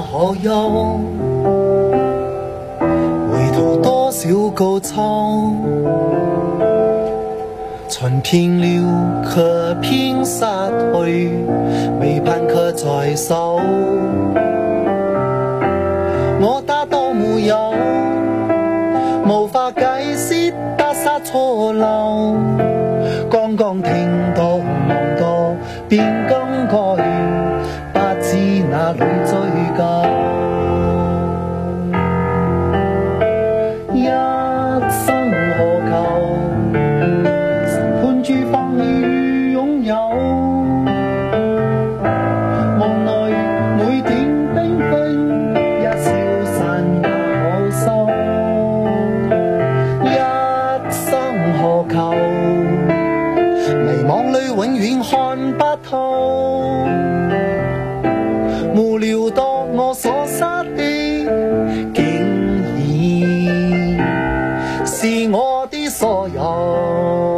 不可回头多少高秋，存遍了却偏失去，未盼却在手。我得到，没有，无法解释得失错漏，刚刚听到望到，便。里追究？一生何求？盼住放棄與擁有，夢內每點冰纷，一消散也可收。一生何求？迷惘裏永遠看不透。无聊到我所失的，竟然是我的所有。